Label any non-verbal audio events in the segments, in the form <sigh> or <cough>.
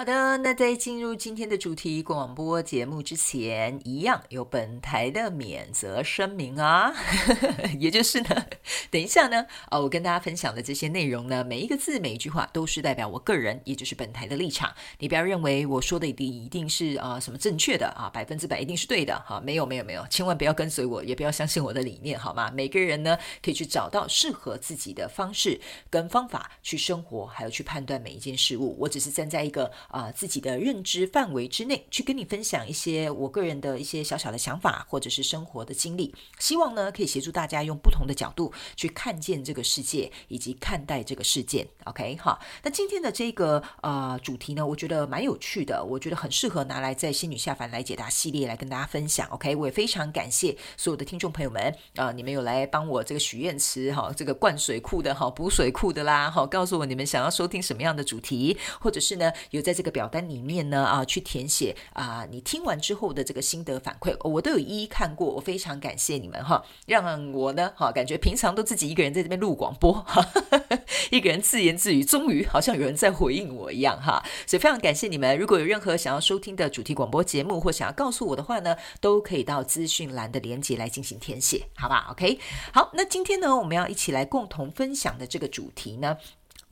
好的，那在进入今天的主题广播节目之前，一样有本台的免责声明啊，<laughs> 也就是呢，等一下呢，啊，我跟大家分享的这些内容呢，每一个字每一句话都是代表我个人，也就是本台的立场。你不要认为我说的一定一定是啊什么正确的啊，百分之百一定是对的哈，没有没有没有，千万不要跟随我，也不要相信我的理念，好吗？每个人呢，可以去找到适合自己的方式跟方法去生活，还有去判断每一件事物。我只是站在一个。啊，自己的认知范围之内去跟你分享一些我个人的一些小小的想法，或者是生活的经历，希望呢可以协助大家用不同的角度去看见这个世界，以及看待这个世界。OK，好，那今天的这个呃主题呢，我觉得蛮有趣的，我觉得很适合拿来在仙女下凡来解答系列来跟大家分享。OK，我也非常感谢所有的听众朋友们啊，你们有来帮我这个许愿池哈，这个灌水库的哈，补水库的啦，好，告诉我你们想要收听什么样的主题，或者是呢有在这个表单里面呢啊，去填写啊，你听完之后的这个心得反馈，我都有一一看过，我非常感谢你们哈，让我呢哈感觉平常都自己一个人在这边录广播，<laughs> 一个人自言自语，终于好像有人在回应我一样哈，所以非常感谢你们。如果有任何想要收听的主题广播节目，或想要告诉我的话呢，都可以到资讯栏的连接来进行填写，好吧？OK，好，那今天呢，我们要一起来共同分享的这个主题呢。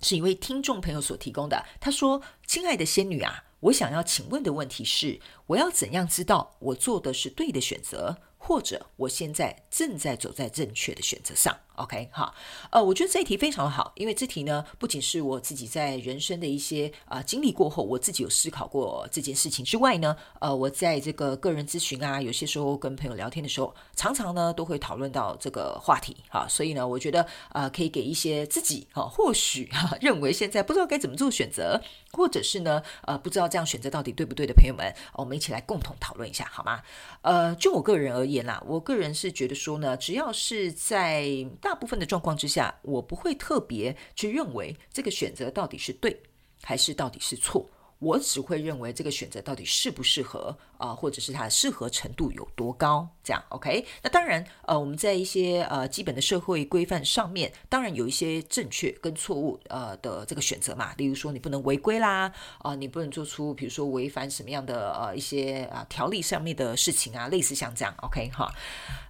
是一位听众朋友所提供的。他说：“亲爱的仙女啊，我想要请问的问题是，我要怎样知道我做的是对的选择？”或者我现在正在走在正确的选择上，OK 哈，呃，我觉得这一题非常的好，因为这题呢不仅是我自己在人生的一些啊经历过后，我自己有思考过这件事情之外呢，呃，我在这个个人咨询啊，有些时候跟朋友聊天的时候，常常呢都会讨论到这个话题哈，所以呢，我觉得啊可以给一些自己哈，或许哈认为现在不知道该怎么做选择，或者是呢呃不知道这样选择到底对不对的朋友们，我们一起来共同讨论一下好吗？呃，就我个人而言啦，我个人是觉得说呢，只要是在大部分的状况之下，我不会特别去认为这个选择到底是对还是到底是错。我只会认为这个选择到底适不适合啊，或者是它的适合程度有多高，这样 OK？那当然，呃，我们在一些呃基本的社会规范上面，当然有一些正确跟错误呃的这个选择嘛。例如说，你不能违规啦，啊，你不能做出比如说违反什么样的呃一些啊条例上面的事情啊，类似像这样 OK 哈？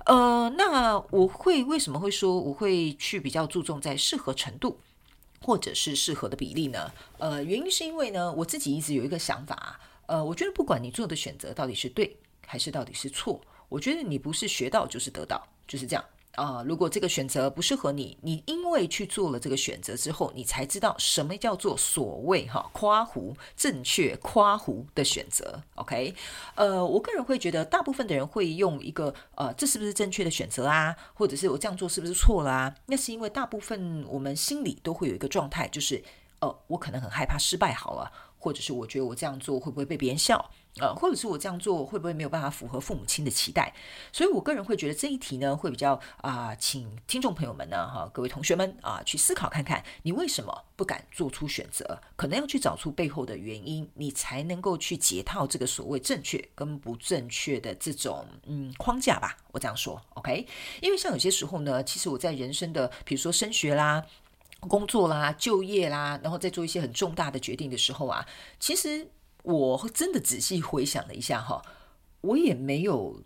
呃，那我会为什么会说我会去比较注重在适合程度？或者是适合的比例呢？呃，原因是因为呢，我自己一直有一个想法，呃，我觉得不管你做的选择到底是对还是到底是错，我觉得你不是学到就是得到，就是这样。啊，如果这个选择不适合你，你因为去做了这个选择之后，你才知道什么叫做所谓哈夸胡正确夸胡的选择。OK，呃，我个人会觉得，大部分的人会用一个呃，这是不是正确的选择啊？或者是我这样做是不是错啦？那是因为大部分我们心里都会有一个状态，就是呃，我可能很害怕失败，好了。或者是我觉得我这样做会不会被别人笑？呃，或者是我这样做会不会没有办法符合父母亲的期待？所以我个人会觉得这一题呢，会比较啊，请听众朋友们呢，哈，各位同学们啊，去思考看看，你为什么不敢做出选择？可能要去找出背后的原因，你才能够去解套这个所谓正确跟不正确的这种嗯框架吧。我这样说，OK？因为像有些时候呢，其实我在人生的，比如说升学啦。工作啦、就业啦，然后再做一些很重大的决定的时候啊，其实我真的仔细回想了一下哈，我也没有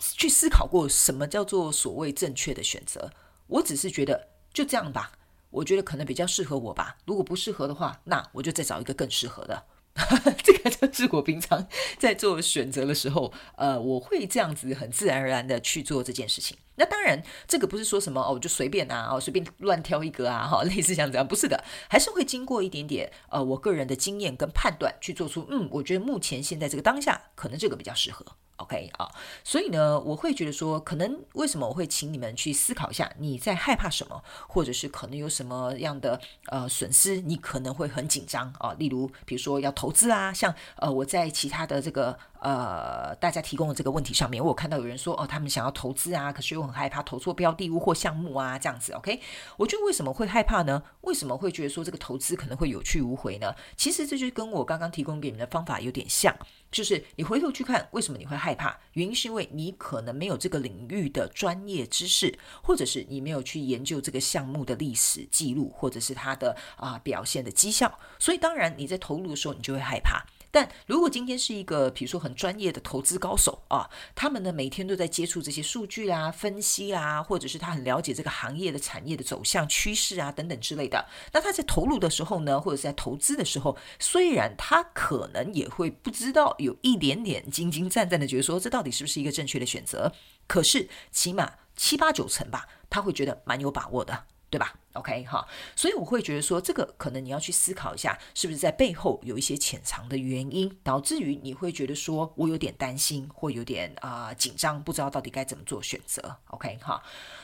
去思考过什么叫做所谓正确的选择。我只是觉得就这样吧，我觉得可能比较适合我吧。如果不适合的话，那我就再找一个更适合的。<laughs> 这个就是我平常在做选择的时候，呃，我会这样子很自然而然的去做这件事情。那当然，这个不是说什么哦，就随便啊，哦，随便乱挑一个啊，哈，<laughs> 类似像这样，不是的，还是会经过一点点呃，我个人的经验跟判断去做出，嗯，我觉得目前现在这个当下，可能这个比较适合。OK 啊，所以呢，我会觉得说，可能为什么我会请你们去思考一下，你在害怕什么，或者是可能有什么样的呃损失，你可能会很紧张啊。例如，比如说要投资啊，像呃我在其他的这个呃大家提供的这个问题上面，我有看到有人说哦，他们想要投资啊，可是又很害怕投错标的物或项目啊，这样子。OK，我觉得为什么会害怕呢？为什么会觉得说这个投资可能会有去无回呢？其实这就跟我刚刚提供给你们的方法有点像，就是你回头去看，为什么你会害怕？原因是因为你可能没有这个领域的专业知识，或者是你没有去研究这个项目的历史记录，或者是它的啊表现的绩效，所以当然你在投入的时候，你就会害怕。但如果今天是一个，比如说很专业的投资高手啊，他们呢每天都在接触这些数据啦、分析啦，或者是他很了解这个行业的产业的走向趋势啊等等之类的。那他在投入的时候呢，或者是在投资的时候，虽然他可能也会不知道有一点点兢兢战战的，觉得说这到底是不是一个正确的选择，可是起码七八九成吧，他会觉得蛮有把握的。对吧？OK 哈，所以我会觉得说，这个可能你要去思考一下，是不是在背后有一些潜藏的原因，导致于你会觉得说我有点担心，或有点啊紧张，不知道到底该怎么做选择。OK 哈，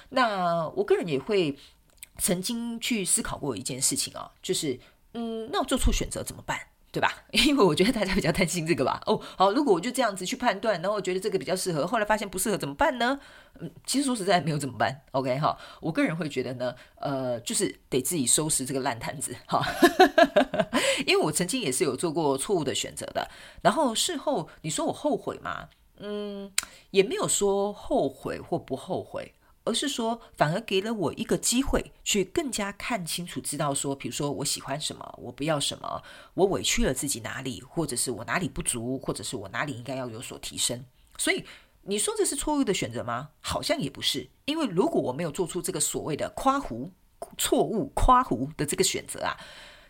那我个人也会曾经去思考过一件事情啊，就是嗯，那我做错选择怎么办？对吧？<laughs> 因为我觉得大家比较担心这个吧。哦，好，如果我就这样子去判断，然后我觉得这个比较适合，后来发现不适合怎么办呢？嗯，其实说实在没有怎么办。OK 哈，我个人会觉得呢，呃，就是得自己收拾这个烂摊子哈。<laughs> 因为我曾经也是有做过错误的选择的，然后事后你说我后悔吗？嗯，也没有说后悔或不后悔。而是说，反而给了我一个机会，去更加看清楚，知道说，比如说我喜欢什么，我不要什么，我委屈了自己哪里，或者是我哪里不足，或者是我哪里应该要有所提升。所以，你说这是错误的选择吗？好像也不是，因为如果我没有做出这个所谓的夸胡错误夸胡的这个选择啊。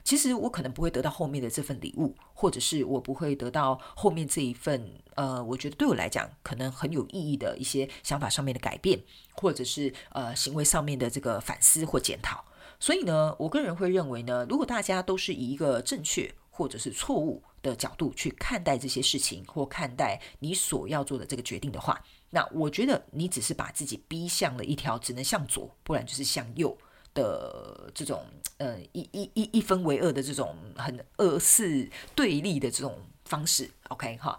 其实我可能不会得到后面的这份礼物，或者是我不会得到后面这一份，呃，我觉得对我来讲可能很有意义的一些想法上面的改变，或者是呃行为上面的这个反思或检讨。所以呢，我个人会认为呢，如果大家都是以一个正确或者是错误的角度去看待这些事情，或看待你所要做的这个决定的话，那我觉得你只是把自己逼向了一条只能向左，不然就是向右。的这种呃一一一一分为二的这种很二四对立的这种方式，OK 哈，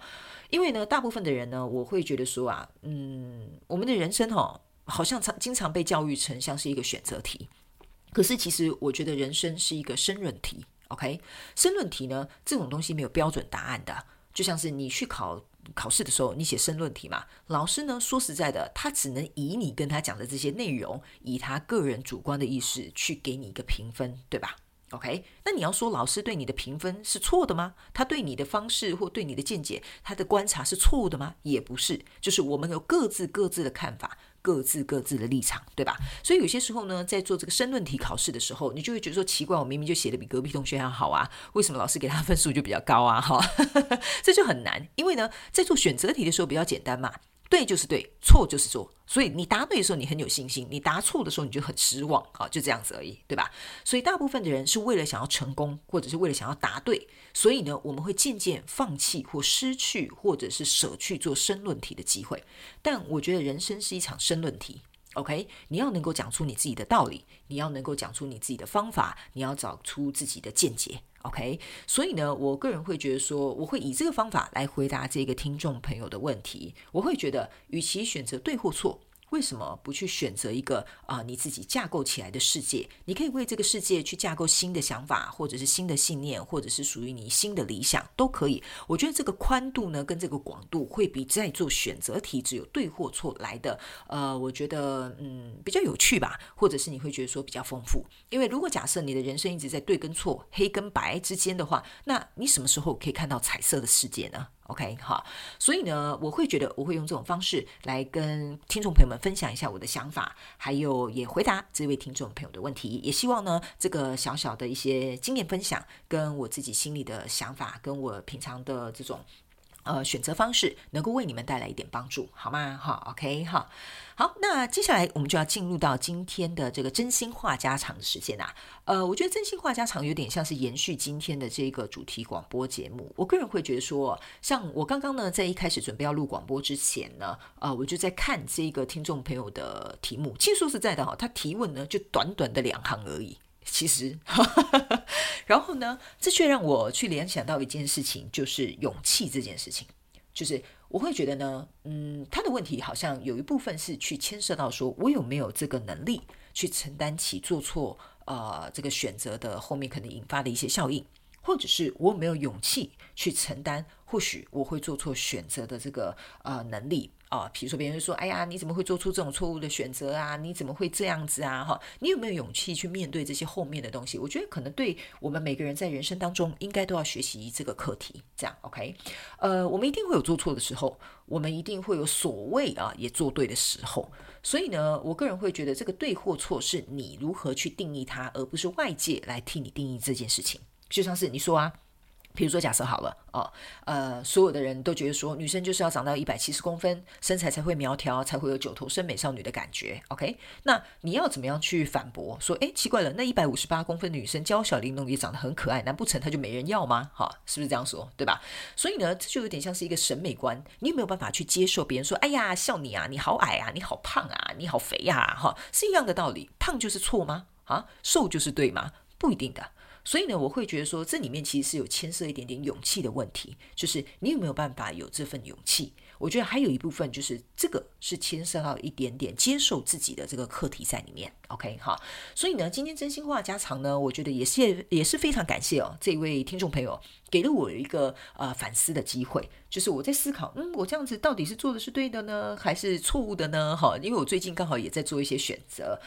因为呢，大部分的人呢，我会觉得说啊，嗯，我们的人生哈，好像常经常被教育成像是一个选择题，可是其实我觉得人生是一个申论题，OK，申论题呢这种东西没有标准答案的，就像是你去考。考试的时候，你写申论题嘛？老师呢？说实在的，他只能以你跟他讲的这些内容，以他个人主观的意识去给你一个评分，对吧？OK？那你要说老师对你的评分是错的吗？他对你的方式或对你的见解，他的观察是错误的吗？也不是，就是我们有各自各自的看法。各自各自的立场，对吧？所以有些时候呢，在做这个申论题考试的时候，你就会觉得说奇怪，我明明就写的比隔壁同学还好啊，为什么老师给他分数就比较高啊？哈，<laughs> 这就很难，因为呢，在做选择题的时候比较简单嘛。对就是对，错就是错，所以你答对的时候你很有信心，你答错的时候你就很失望啊，就这样子而已，对吧？所以大部分的人是为了想要成功，或者是为了想要答对，所以呢，我们会渐渐放弃或失去，或者是舍去做申论题的机会。但我觉得人生是一场申论题。OK，你要能够讲出你自己的道理，你要能够讲出你自己的方法，你要找出自己的见解。OK，所以呢，我个人会觉得说，我会以这个方法来回答这个听众朋友的问题。我会觉得，与其选择对或错。为什么不去选择一个啊你自己架构起来的世界？你可以为这个世界去架构新的想法，或者是新的信念，或者是属于你新的理想，都可以。我觉得这个宽度呢，跟这个广度会比在做选择题只有对或错来的，呃，我觉得嗯比较有趣吧，或者是你会觉得说比较丰富。因为如果假设你的人生一直在对跟错、黑跟白之间的话，那你什么时候可以看到彩色的世界呢？OK，好，所以呢，我会觉得我会用这种方式来跟听众朋友们分享一下我的想法，还有也回答这位听众朋友的问题。也希望呢，这个小小的一些经验分享，跟我自己心里的想法，跟我平常的这种。呃，选择方式能够为你们带来一点帮助，好吗？哈，OK，哈，好，那接下来我们就要进入到今天的这个真心话家常的时间啊。呃，我觉得真心话家常有点像是延续今天的这个主题广播节目。我个人会觉得说，像我刚刚呢，在一开始准备要录广播之前呢，呃，我就在看这个听众朋友的题目。其实说实在的哈，他提问呢就短短的两行而已。其实，然后呢，这却让我去联想到一件事情，就是勇气这件事情。就是我会觉得呢，嗯，他的问题好像有一部分是去牵涉到说我有没有这个能力去承担起做错呃这个选择的后面可能引发的一些效应。或者是我有没有勇气去承担，或许我会做错选择的这个呃能力啊，比如说别人说，哎呀，你怎么会做出这种错误的选择啊？你怎么会这样子啊？哈，你有没有勇气去面对这些后面的东西？我觉得可能对我们每个人在人生当中，应该都要学习这个课题。这样，OK？呃，我们一定会有做错的时候，我们一定会有所谓啊也做对的时候。所以呢，我个人会觉得这个对或错是你如何去定义它，而不是外界来替你定义这件事情。就像是你说啊，比如说假设好了哦，呃，所有的人都觉得说女生就是要长到一百七十公分，身材才会苗条，才会有九头身美少女的感觉。OK，那你要怎么样去反驳说，哎，奇怪了，那一百五十八公分的女生娇小玲珑也长得很可爱，难不成她就没人要吗？哈，是不是这样说？对吧？所以呢，这就有点像是一个审美观，你有没有办法去接受别人说，哎呀，笑你啊，你好矮啊，你好胖啊，你好肥呀？哈，是一样的道理，胖就是错吗？啊，瘦就是对吗？不一定的。所以呢，我会觉得说，这里面其实是有牵涉一点点勇气的问题，就是你有没有办法有这份勇气？我觉得还有一部分就是这个是牵涉到一点点接受自己的这个课题在里面。OK 哈，所以呢，今天真心话家常呢，我觉得也是也是非常感谢哦，这位听众朋友给了我一个呃反思的机会，就是我在思考，嗯，我这样子到底是做的是对的呢，还是错误的呢？哈，因为我最近刚好也在做一些选择，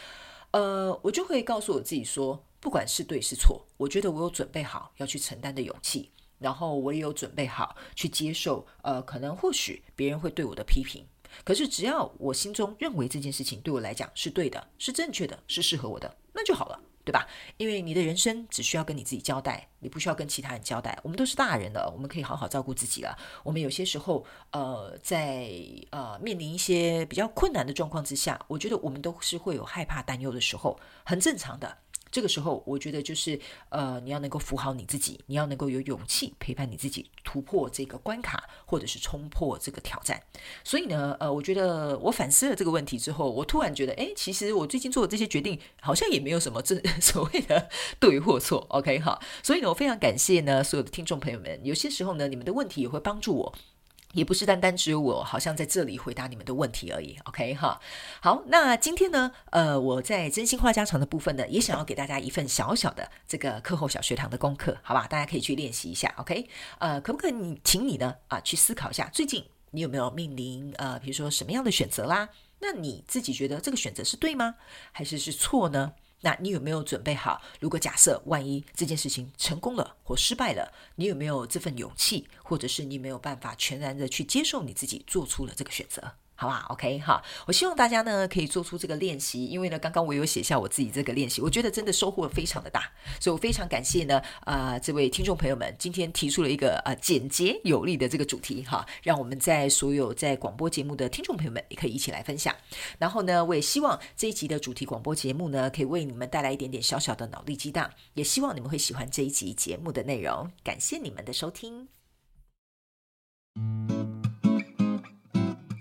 呃，我就会告诉我自己说。不管是对是错，我觉得我有准备好要去承担的勇气，然后我也有准备好去接受，呃，可能或许别人会对我的批评，可是只要我心中认为这件事情对我来讲是对的，是正确的，是适合我的，那就好了。对吧？因为你的人生只需要跟你自己交代，你不需要跟其他人交代。我们都是大人了，我们可以好好照顾自己了。我们有些时候，呃，在呃面临一些比较困难的状况之下，我觉得我们都是会有害怕、担忧的时候，很正常的。这个时候，我觉得就是，呃，你要能够扶好你自己，你要能够有勇气陪伴你自己突破这个关卡，或者是冲破这个挑战。所以呢，呃，我觉得我反思了这个问题之后，我突然觉得，哎，其实我最近做的这些决定，好像也没有什么这 <laughs> 所谓的 <laughs> 对或错。OK 哈，所以呢，我非常感谢呢所有的听众朋友们，有些时候呢，你们的问题也会帮助我。也不是单单只有我，好像在这里回答你们的问题而已。OK 哈，好，那今天呢，呃，我在真心话家常的部分呢，也想要给大家一份小小的这个课后小学堂的功课，好吧？大家可以去练习一下。OK，呃，可不可以你请你呢啊去思考一下，最近你有没有面临呃，比如说什么样的选择啦？那你自己觉得这个选择是对吗？还是是错呢？那你有没有准备好？如果假设万一这件事情成功了或失败了，你有没有这份勇气，或者是你没有办法全然的去接受你自己做出了这个选择？好吧，OK 哈，我希望大家呢可以做出这个练习，因为呢，刚刚我有写下我自己这个练习，我觉得真的收获非常的大，所以我非常感谢呢，啊，这位听众朋友们今天提出了一个呃简洁有力的这个主题哈，让我们在所有在广播节目的听众朋友们也可以一起来分享。然后呢，我也希望这一集的主题广播节目呢，可以为你们带来一点点小小的脑力激荡，也希望你们会喜欢这一集节目的内容。感谢你们的收听。